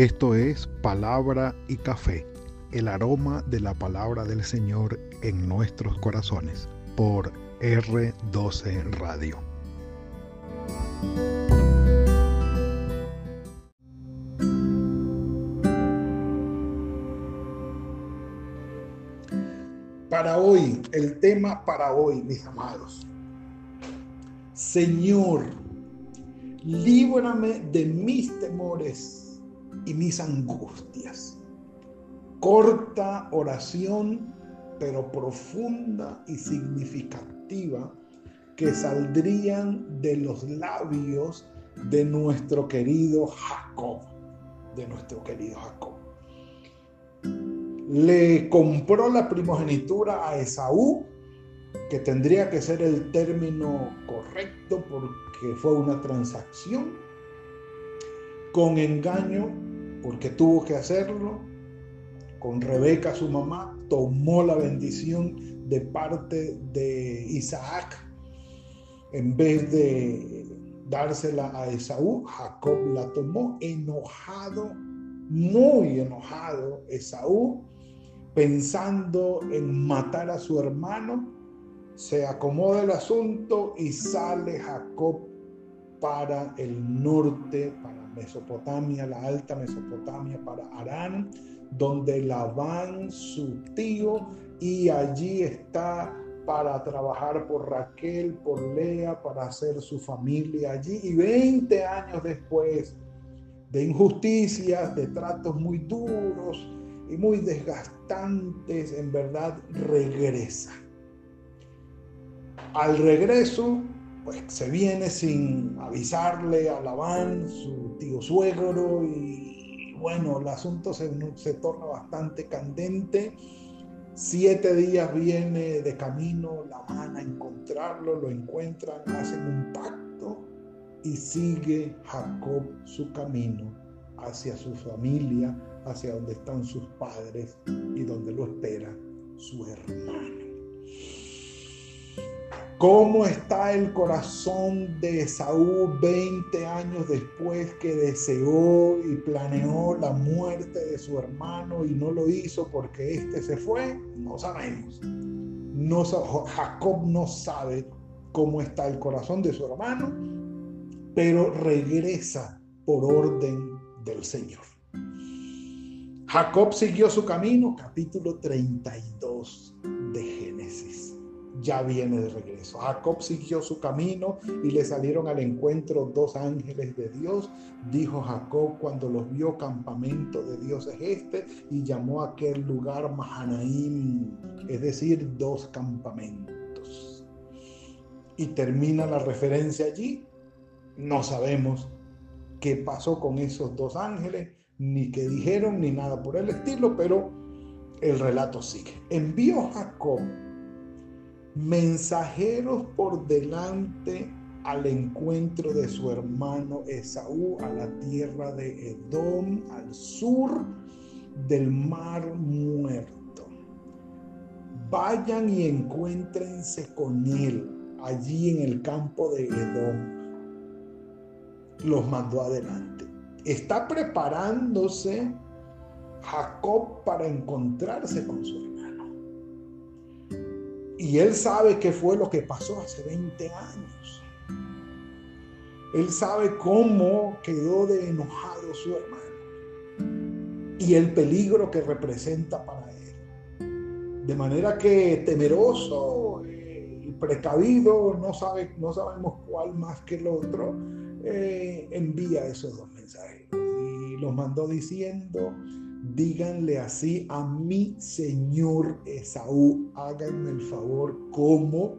Esto es Palabra y Café, el aroma de la palabra del Señor en nuestros corazones, por R12 Radio. Para hoy, el tema para hoy, mis amados. Señor, líbrame de mis temores y mis angustias. Corta oración, pero profunda y significativa, que saldrían de los labios de nuestro querido Jacob, de nuestro querido Jacob. Le compró la primogenitura a Esaú, que tendría que ser el término correcto porque fue una transacción, con engaño, porque tuvo que hacerlo, con Rebeca su mamá, tomó la bendición de parte de Isaac, en vez de dársela a Esaú, Jacob la tomó enojado, muy enojado Esaú, pensando en matar a su hermano, se acomoda el asunto y sale Jacob para el norte, para Mesopotamia, la alta Mesopotamia, para Arán, donde Labán, su tío, y allí está para trabajar por Raquel, por Lea, para hacer su familia allí. Y 20 años después de injusticias, de tratos muy duros y muy desgastantes, en verdad regresa. Al regreso, pues se viene sin avisarle a Labán, su tío suegro, y bueno, el asunto se, se torna bastante candente. Siete días viene de camino Labán a encontrarlo, lo encuentran, hacen un pacto y sigue Jacob su camino hacia su familia, hacia donde están sus padres y donde lo espera su hermano. ¿Cómo está el corazón de Saúl 20 años después que deseó y planeó la muerte de su hermano y no lo hizo porque éste se fue? No sabemos. Jacob no sabe cómo está el corazón de su hermano, pero regresa por orden del Señor. Jacob siguió su camino, capítulo 32 de Génesis ya viene de regreso. Jacob siguió su camino y le salieron al encuentro dos ángeles de Dios. Dijo Jacob cuando los vio, campamento de Dios es este, y llamó aquel lugar Mahanaim, es decir, dos campamentos. Y termina la referencia allí. No sabemos qué pasó con esos dos ángeles, ni qué dijeron, ni nada por el estilo, pero el relato sigue. Envió Jacob mensajeros por delante al encuentro de su hermano Esaú a la tierra de Edom, al sur del mar muerto. Vayan y encuéntrense con él allí en el campo de Edom. Los mandó adelante. Está preparándose Jacob para encontrarse con su hermano. Y él sabe qué fue lo que pasó hace 20 años. Él sabe cómo quedó de enojado su hermano y el peligro que representa para él. De manera que temeroso y precavido, no, sabe, no sabemos cuál más que el otro, eh, envía esos dos mensajes y los mandó diciendo, díganle así a mi señor Esaú, háganme el favor, como,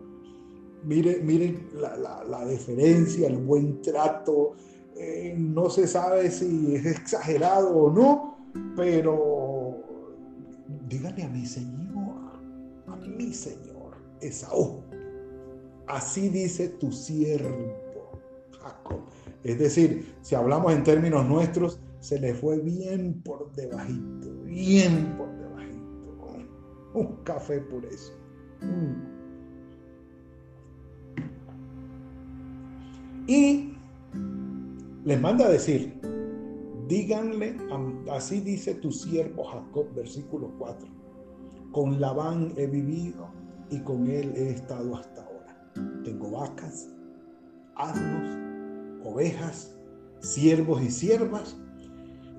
miren, miren la, deferencia, el buen trato, eh, no se sabe si es exagerado o no, pero díganle a mi señor, a mi señor Esaú, así dice tu siervo Jacob. Es decir, si hablamos en términos nuestros, se le fue bien por debajito, bien por debajito. Un café por eso. Mm. Y les manda a decir, díganle, así dice tu siervo Jacob, versículo 4, con Labán he vivido y con él he estado hasta ahora. Tengo vacas, asnos, ovejas, siervos y siervas,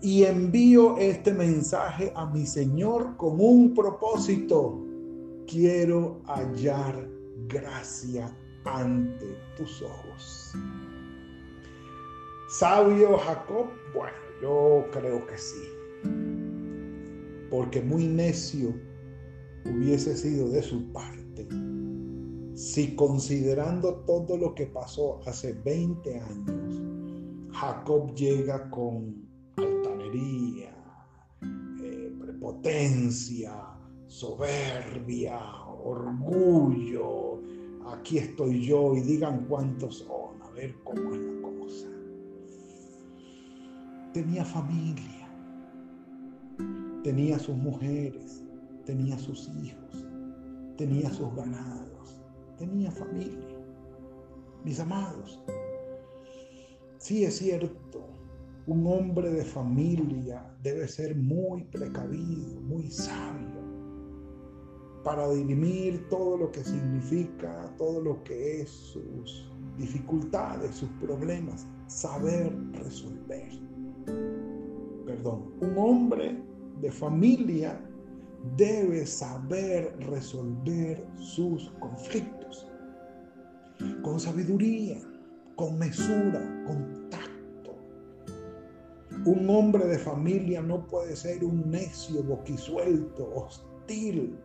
y envío este mensaje a mi Señor con un propósito. Quiero hallar gracia ante tus ojos. ¿Sabio Jacob? Bueno, yo creo que sí. Porque muy necio hubiese sido de su parte si considerando todo lo que pasó hace 20 años, Jacob llega con eh, prepotencia, soberbia, orgullo, aquí estoy yo y digan cuántos son, a ver cómo es la cosa. Tenía familia, tenía sus mujeres, tenía sus hijos, tenía sus ganados, tenía familia. Mis amados, sí es cierto, un hombre de familia debe ser muy precavido, muy sabio para dirimir todo lo que significa, todo lo que es sus dificultades, sus problemas, saber resolver. Perdón, un hombre de familia debe saber resolver sus conflictos con sabiduría, con mesura, con tacto. Un hombre de familia no puede ser un necio, boquisuelto, hostil,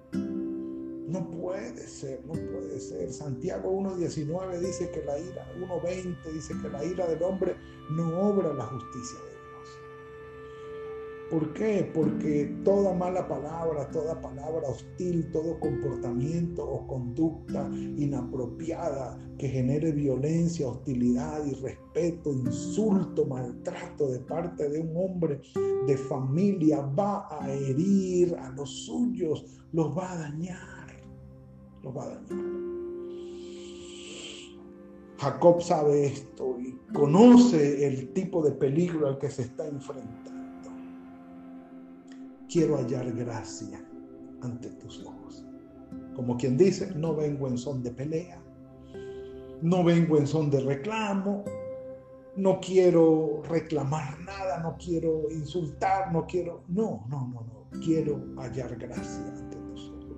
no puede ser, no puede ser. Santiago 1.19 dice que la ira, 1.20 dice que la ira del hombre no obra la justicia de. ¿Por qué? Porque toda mala palabra, toda palabra hostil, todo comportamiento o conducta inapropiada que genere violencia, hostilidad, irrespeto, insulto, maltrato de parte de un hombre de familia va a herir a los suyos, los va a dañar va a. Jacob sabe esto y conoce el tipo de peligro al que se está enfrentando. Quiero hallar gracia ante tus ojos. Como quien dice, no vengo en son de pelea, no vengo en son de reclamo, no quiero reclamar nada, no quiero insultar, no quiero, no, no, no, no, quiero hallar gracia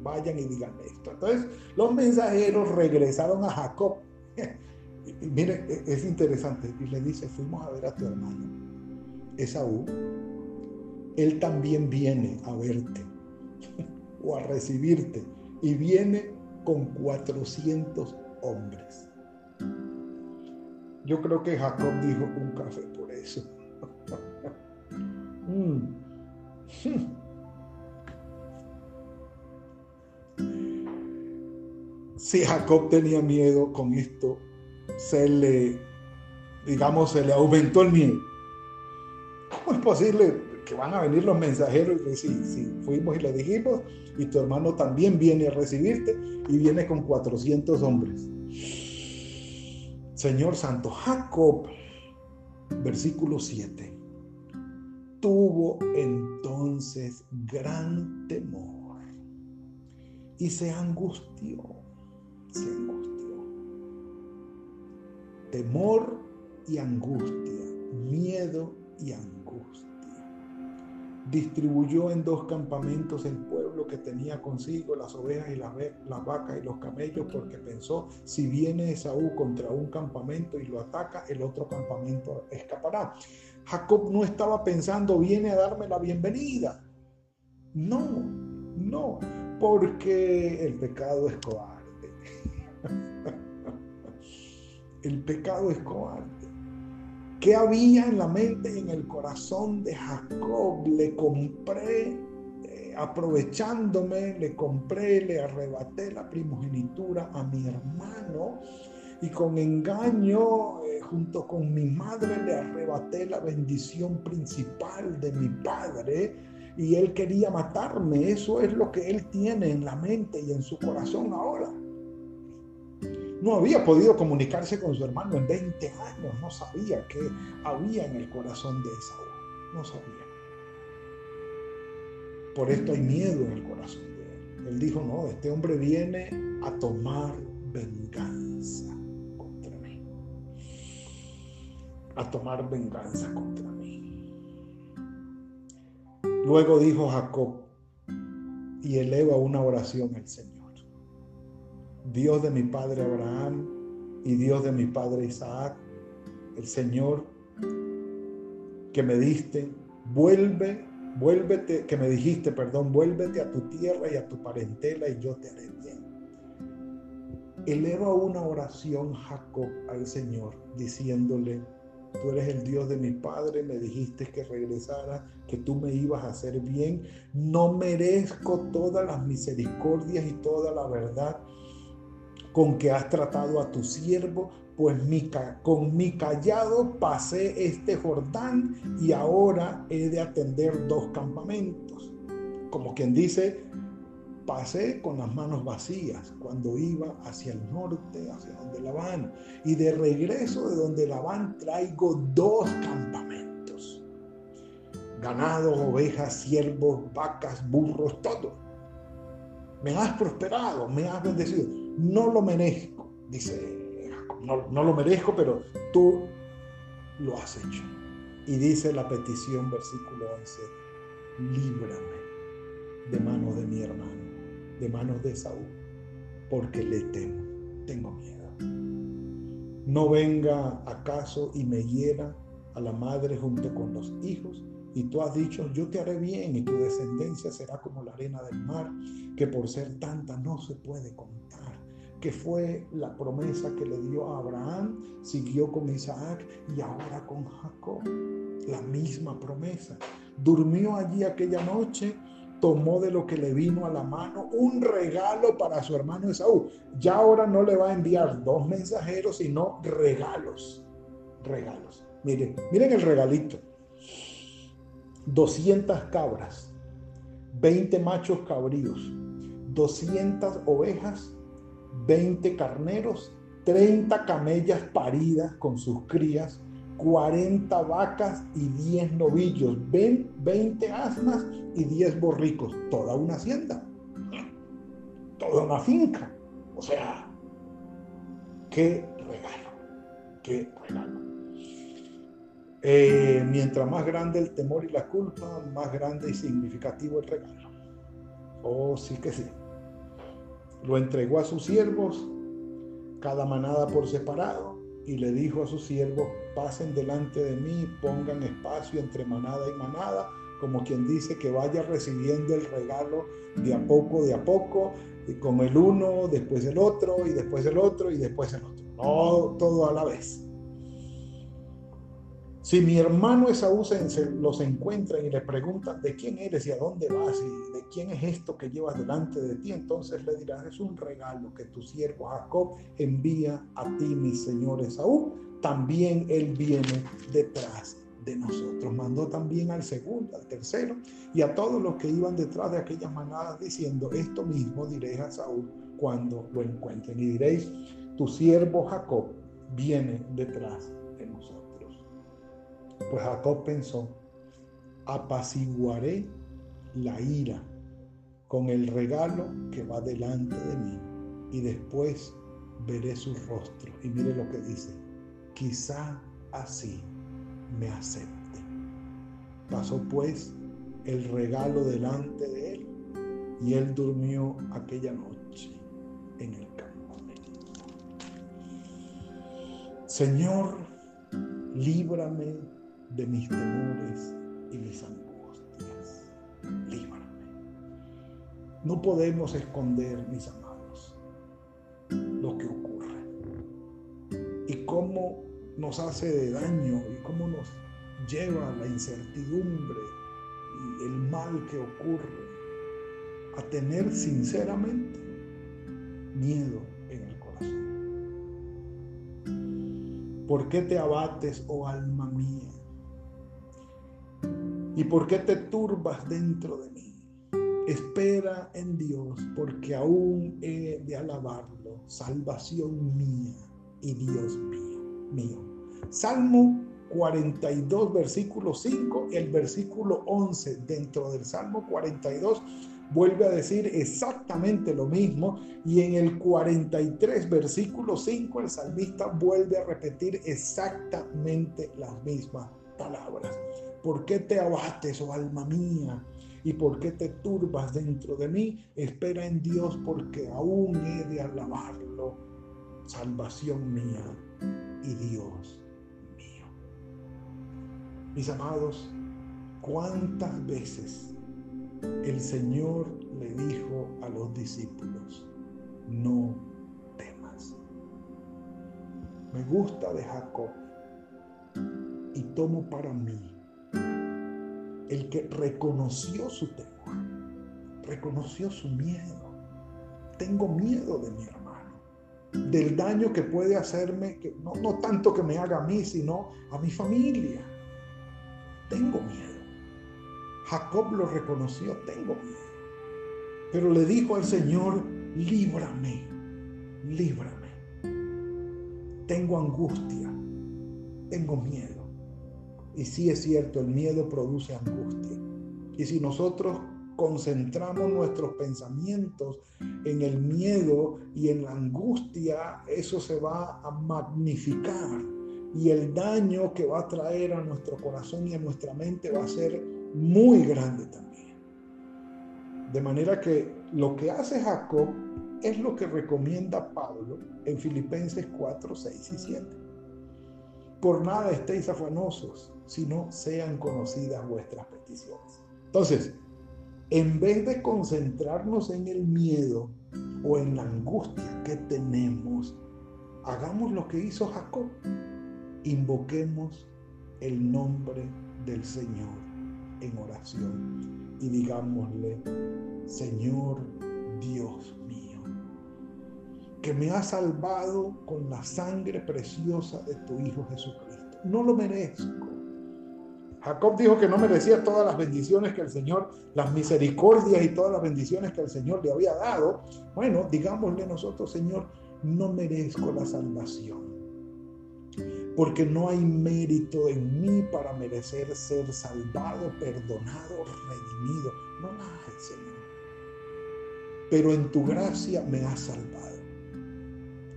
vayan y digan esto. Entonces los mensajeros regresaron a Jacob. y, miren, e, es interesante. Y le dice, fuimos a ver a tu hermano, Esaú. Él también viene a verte o a recibirte. Y viene con 400 hombres. Yo creo que Jacob dijo un café por eso. mm. si Jacob tenía miedo con esto, se le, digamos, se le aumentó el miedo. ¿Cómo es posible que van a venir los mensajeros y decir, sí, fuimos y le dijimos, y tu hermano también viene a recibirte y viene con 400 hombres? Señor Santo, Jacob, versículo 7, tuvo entonces gran temor y se angustió se angustió. Temor y angustia, miedo y angustia. Distribuyó en dos campamentos el pueblo que tenía consigo las ovejas y las, vacas y los camellos porque pensó, si viene Esaú contra un campamento y lo ataca, el otro campamento escapará. Jacob no estaba pensando, viene a darme la bienvenida. No, no, porque el pecado es cobarde el pecado es cobarde. ¿Qué había en la mente y en el corazón de Jacob? Le compré, eh, aprovechándome, le compré, le arrebaté la primogenitura a mi hermano y con engaño, eh, junto con mi madre, le arrebaté la bendición principal de mi padre y él quería matarme. Eso es lo que él tiene en la mente y en su corazón ahora no había podido comunicarse con su hermano en 20 años, no sabía qué había en el corazón de Esaú. no sabía. Por esto hay miedo en el corazón de él. Él dijo, no, este hombre viene a tomar venganza contra mí. A tomar venganza contra mí. Luego dijo Jacob y eleva una oración al Señor. Dios de mi padre Abraham y Dios de mi padre Isaac, el Señor que me diste, vuelve, vuélvete, que me dijiste, perdón, vuélvete a tu tierra y a tu parentela y yo te haré bien. Eleva una oración Jacob al Señor diciéndole, tú eres el Dios de mi padre, me dijiste que regresara, que tú me ibas a hacer bien, no merezco todas las misericordias y toda la verdad con que has tratado a tu siervo, pues con mi callado pasé este Jordán y ahora he de atender dos campamentos. Como quien dice, pasé con las manos vacías cuando iba hacia el norte, hacia donde Labán. Y de regreso de donde Labán traigo dos campamentos. Ganados, ovejas, siervos, vacas, burros, todo. Me has prosperado, me has bendecido. No lo merezco, dice no, lo merezco, pero tú lo has hecho. Y dice la petición, versículo 11, líbrame de manos de mi hermano, de manos de Saúl, porque le temo, tengo miedo. No venga acaso y me hiera a la madre junto con los hijos. Y tú has dicho, yo te haré bien y tu descendencia será como la arena del mar, que por ser tanta no se puede contar que fue la promesa que le dio a Abraham, siguió con Isaac y ahora con Jacob. La misma promesa. Durmió allí aquella noche, tomó de lo que le vino a la mano un regalo para su hermano Esaú. Ya ahora no le va a enviar dos mensajeros, sino regalos. Regalos. Miren, miren el regalito. 200 cabras, 20 machos cabríos, 200 ovejas 20 carneros, 30 camellas paridas con sus crías, 40 vacas y 10 novillos, 20 asnas y 10 borricos, toda una hacienda, toda una finca. O sea, qué regalo, qué regalo. Eh, mientras más grande el temor y la culpa, más grande y significativo el regalo. Oh, sí que sí. Lo entregó a sus siervos, cada manada por separado, y le dijo a sus siervos, pasen delante de mí, pongan espacio entre manada y manada, como quien dice que vaya recibiendo el regalo de a poco, de a poco, y con el uno, después el otro, y después el otro, y después el otro. No todo a la vez. Si mi hermano Esaú se, los encuentra y le preguntan de quién eres y a dónde vas y de quién es esto que llevas delante de ti, entonces le dirás, es un regalo que tu siervo Jacob envía a ti, mi señor Esaú. También él viene detrás de nosotros. Mandó también al segundo, al tercero y a todos los que iban detrás de aquellas manadas diciendo, esto mismo diré a Saúl cuando lo encuentren. Y diréis, tu siervo Jacob viene detrás. Pues Jacob pensó, apaciguaré la ira con el regalo que va delante de mí y después veré su rostro. Y mire lo que dice, quizá así me acepte. Pasó pues el regalo delante de él y él durmió aquella noche en el campamento. Señor, líbrame de mis temores y mis angustias. Líbrame. No podemos esconder, mis amados, lo que ocurre y cómo nos hace de daño y cómo nos lleva la incertidumbre y el mal que ocurre a tener sinceramente miedo en el corazón. ¿Por qué te abates, oh alma mía? ¿Y por qué te turbas dentro de mí? Espera en Dios, porque aún he de alabarlo, salvación mía y Dios mío. mío. Salmo 42, versículo 5, el versículo 11 dentro del Salmo 42 vuelve a decir exactamente lo mismo y en el 43 versículo 5 el salmista vuelve a repetir exactamente las mismas palabras. ¿Por qué te abates, oh alma mía? ¿Y por qué te turbas dentro de mí? Espera en Dios porque aún he de alabarlo, salvación mía y Dios mío. Mis amados, ¿cuántas veces el Señor le dijo a los discípulos, no temas. Me gusta de Jacob y tomo para mí el que reconoció su temor, reconoció su miedo. Tengo miedo de mi hermano, del daño que puede hacerme, que no, no tanto que me haga a mí, sino a mi familia. Tengo miedo. Jacob lo reconoció, tengo miedo. Pero le dijo al Señor, líbrame, líbrame. Tengo angustia, tengo miedo. Y sí es cierto, el miedo produce angustia. Y si nosotros concentramos nuestros pensamientos en el miedo y en la angustia, eso se va a magnificar. Y el daño que va a traer a nuestro corazón y a nuestra mente va a ser muy grande también. De manera que lo que hace Jacob es lo que recomienda Pablo en Filipenses 4, 6 y 7. Por nada estéis afanosos, sino sean conocidas vuestras peticiones. Entonces, en vez de concentrarnos en el miedo o en la angustia que tenemos, hagamos lo que hizo Jacob. Invoquemos el nombre del Señor en oración y digámosle, Señor Dios mío, que me has salvado con la sangre preciosa de tu Hijo Jesucristo. No lo merezco. Jacob dijo que no merecía todas las bendiciones que el Señor, las misericordias y todas las bendiciones que el Señor le había dado. Bueno, digámosle nosotros, Señor, no merezco la salvación porque no hay mérito en mí para merecer ser salvado, perdonado, redimido. No la hay, Señor. Pero en tu gracia me has salvado.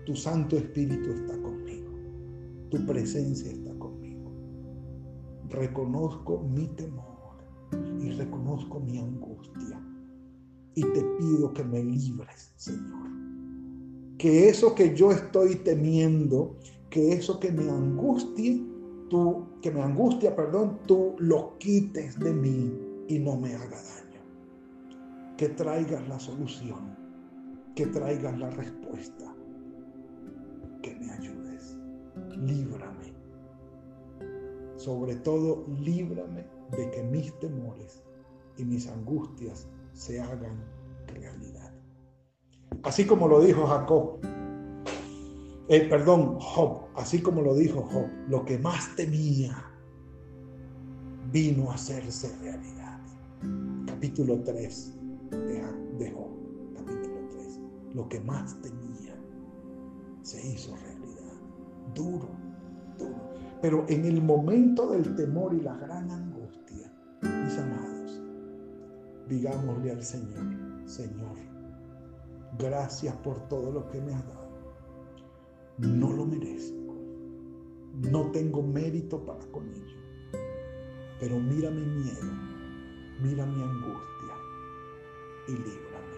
Tu Santo Espíritu está conmigo. Tu presencia está. Reconozco mi temor y reconozco mi angustia. Y te pido que me libres, Señor. Que eso que yo estoy temiendo, que eso que me angustie, tú, que me angustia, perdón, tú lo quites de mí y no me haga daño. Que traigas la solución, que traigas la respuesta, que me ayudes. Líbrame. Sobre todo, líbrame de que mis temores y mis angustias se hagan realidad. Así como lo dijo Jacob, eh, perdón, Job, así como lo dijo Job, lo que más temía vino a hacerse realidad. Capítulo 3 de, Job, capítulo 3. Lo que más temía se hizo realidad. Duro, duro. Pero en el momento del temor y la gran angustia, mis amados, digámosle al Señor, Señor, gracias por todo lo que me has dado no lo merezco. No tengo mérito para con ello. Pero mira mi miedo, mira mi angustia y líbrame.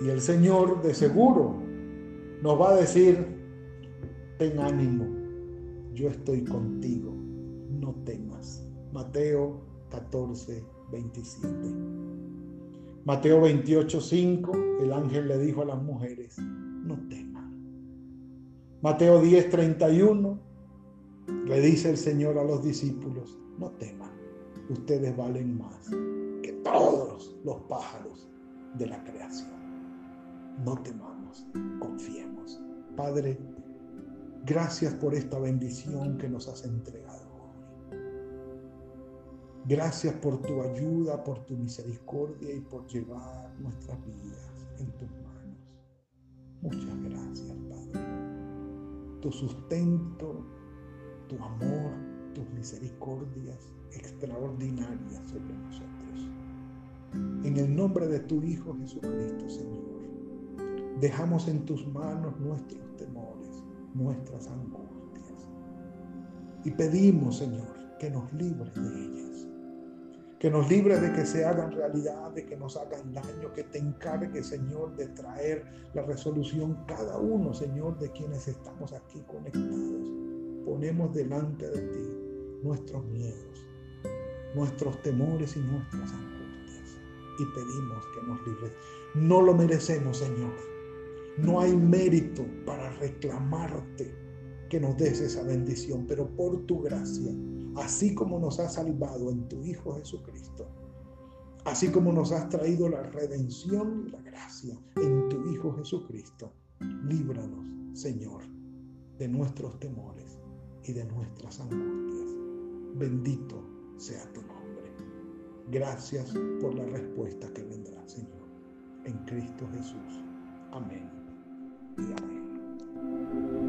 Y el Señor de seguro nos va a decir, ten ánimo, yo estoy contigo, no temas. Mateo 14, 27. Mateo 28, 5, el ángel le dijo a las mujeres, no temas Mateo 10, 31, le dice el Señor a los discípulos, no teman, ustedes valen más que todos los pájaros de la creación. No temamos, confiemos. Padre, gracias por esta bendición que nos has entregado hoy. Gracias por tu ayuda, por tu misericordia y por llevar nuestras vidas en tus manos. Muchas gracias, Padre tu sustento, tu amor, tus misericordias extraordinarias sobre nosotros. En el nombre de tu Hijo Jesucristo, Señor, dejamos en tus manos nuestros temores, nuestras angustias. Y pedimos, Señor, que nos libres de ellas. Que nos libres de que se hagan realidad, de que nos hagan daño, que te encargue, Señor, de traer la resolución cada uno, Señor, de quienes estamos aquí conectados. Ponemos delante de ti nuestros miedos, nuestros temores y nuestras angustias. Y pedimos que nos libres. No lo merecemos, Señor. No hay mérito para reclamarte que nos des esa bendición, pero por tu gracia, así como nos has salvado en tu Hijo Jesucristo, así como nos has traído la redención y la gracia en tu Hijo Jesucristo, líbranos, Señor, de nuestros temores y de nuestras angustias. Bendito sea tu nombre. Gracias por la respuesta que vendrá, Señor. En Cristo Jesús. Amén. Yeah.